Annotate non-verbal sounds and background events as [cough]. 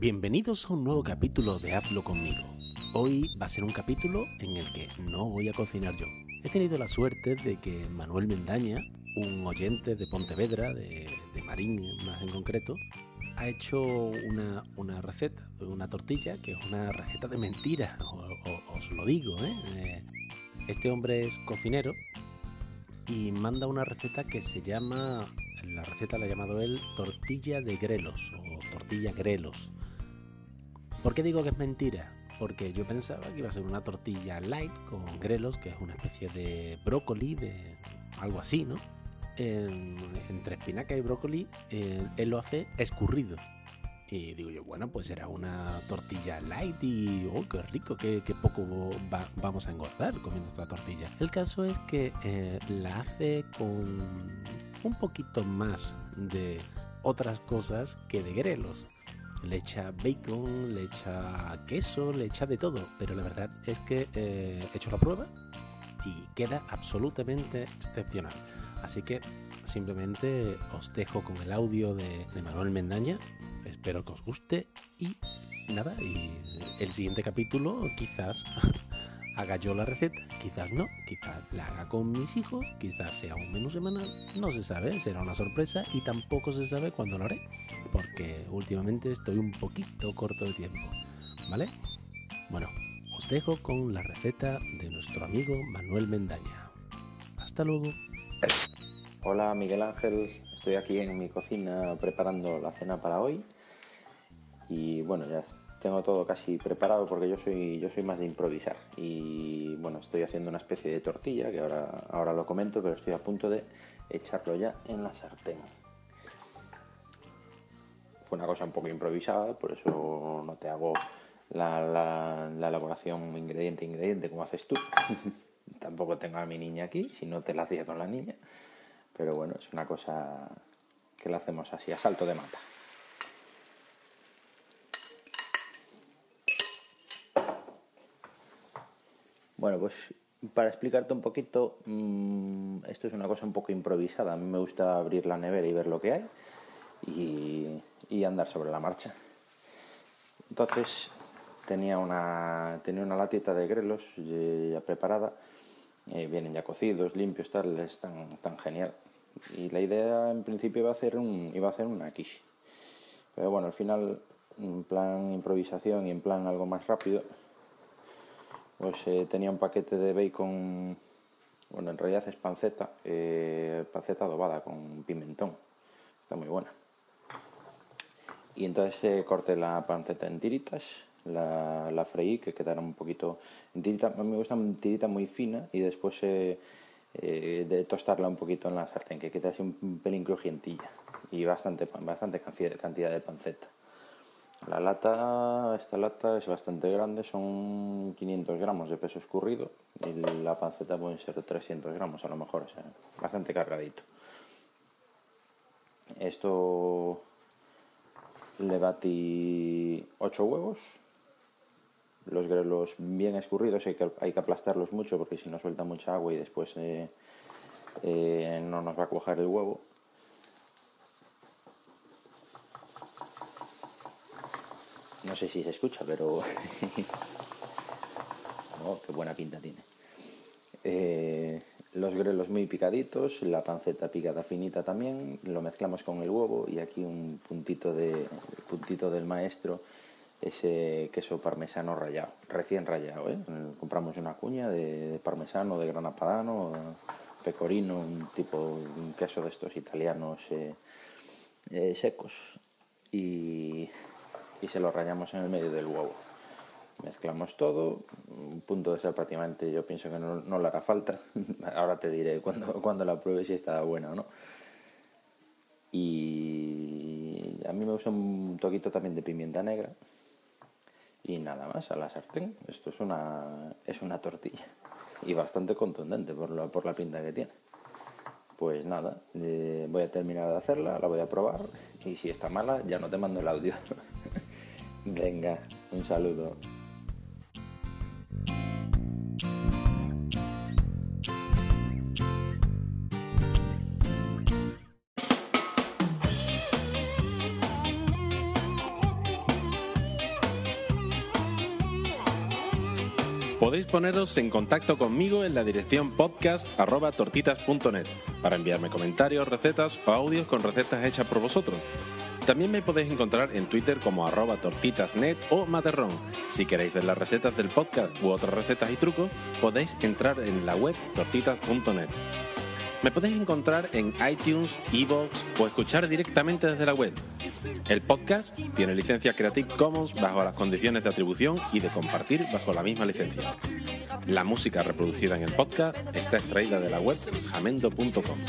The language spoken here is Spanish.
Bienvenidos a un nuevo capítulo de Hazlo conmigo. Hoy va a ser un capítulo en el que no voy a cocinar yo. He tenido la suerte de que Manuel Mendaña, un oyente de Pontevedra, de, Marín más en concreto, ha hecho una, receta, una tortilla, que es una receta de mentira, os lo digo. ¿eh? ¿eh? Este hombre es cocinero y manda una receta que se llama, la receta la ha llamado él tortilla de grelos o tortilla grelos. ¿Por qué digo que es mentira? Porque yo pensaba que iba a ser una tortilla light con grelos, que es una especie de brócoli, de algo así, ¿no? entre espinaca y brócoli, eh, él lo hace escurrido. Y digo yo, bueno, pues era una tortilla light y, oh, qué rico, qué, poco vamos a engordar comiendo esta tortilla. El caso es que eh, la hace con un poquito más de otras cosas que de grelos. Le echa bacon, le echa queso, le echa de todo, pero la verdad es que eh, he hecho la prueba y queda absolutamente excepcional. Así que simplemente os dejo con el audio de, Manuel Mendaña. Espero que os guste y nada, el siguiente capítulo quizás [laughs] haga yo la receta, quizás no, quizás la haga con mis hijos, quizás sea un menú semanal, no se sabe, será una sorpresa y tampoco se sabe cuándo lo haré, porque últimamente estoy un poquito corto de tiempo, ¿vale? Bueno, os dejo con la receta de nuestro amigo Manuel Mendaña. Hasta luego. Hola Miguel Ángel, estoy aquí en mi cocina preparando la cena para hoy y bueno, ya tengo todo casi preparado porque yo soy, yo soy más de improvisar y bueno, estoy haciendo una especie de tortilla que ahora, ahora lo comento, pero estoy a punto de echarlo ya en la sartén. Fue una cosa un poco improvisada, por eso no te hago la, la, la elaboración ingrediente ingrediente como haces tú. [laughs] Tampoco tengo a mi niña aquí, si no te la hacía con la niña. Pero bueno, es una cosa que la hacemos así, a salto de mata. Bueno, pues para explicarte un poquito, mm, esto es una cosa un poco improvisada. A mí me gusta abrir la nevera y ver lo que hay y, andar sobre la marcha. Entonces tenía una, tenía una latita de grelos ya preparada, eh, vienen ya cocidos, limpios, tal, es tan, tan genial. Y la idea en principio iba a hacer, un, iba a hacer una quiche. Pero bueno, al final, en plan improvisación y en plan algo más rápido, pues eh, tenía un paquete de bacon, bueno, en realidad es panceta, eh, panceta adobada con pimentón. Está muy buena. Y entonces eh, corté la panceta en tiritas, la, freí, que quedara un poquito en tirita. Me gusta en tirita muy fina y después eh, de tostarla un poquito en la sartén, que quede así un pelín crujientilla y bastante, bastante cantidad de panceta. La lata, esta lata es bastante grande, son 500 gramos de peso escurrido y la panceta puede ser 300 gramos a lo mejor, o bastante cargadito. Esto le batí 8 huevos, los grelos bien escurridos, hay que, hay que aplastarlos mucho porque si no suelta mucha agua y después eh, eh, no nos va a cuajar el huevo. No sé si se escucha, pero... [laughs] oh, qué buena pinta tiene. Eh, los grelos muy picaditos, la panceta picada finita también, lo mezclamos con el huevo y aquí un puntito, de, puntito del maestro ese queso parmesano rallado, recién rallado. ¿eh? Compramos una cuña de, parmesano, de grana padano, pecorino, un tipo, un queso de estos italianos eh, secos y, se lo rayamos en el medio del huevo. Mezclamos todo, un punto de ser prácticamente yo pienso que no, le hará falta. [laughs] Ahora te diré cuando, cuando la pruebe si está buena o no. Y a mí me gusta un toquito también de pimienta negra, y nada más a la sartén. Esto es una, es una tortilla y bastante contundente por la, por la pinta que tiene. Pues nada, eh, voy a terminar de hacerla, la voy a probar y si está mala ya no te mando el audio. [laughs] Venga, un saludo. Podéis poneros en contacto conmigo en la dirección podcast.tortitas.net para enviarme comentarios, recetas o audios con recetas hechas por vosotros también me podéis encontrar en Twitter como arroba tortitasnet o materrón. Si queréis ver las recetas del podcast u otras recetas y trucos, podéis entrar en la web tortitas.net. Me podéis encontrar en iTunes, Evox o escuchar directamente desde la web. El podcast tiene licencia Creative Commons bajo las condiciones de atribución y de compartir bajo la misma licencia. La música reproducida en el podcast está extraída de la web jamendo.com.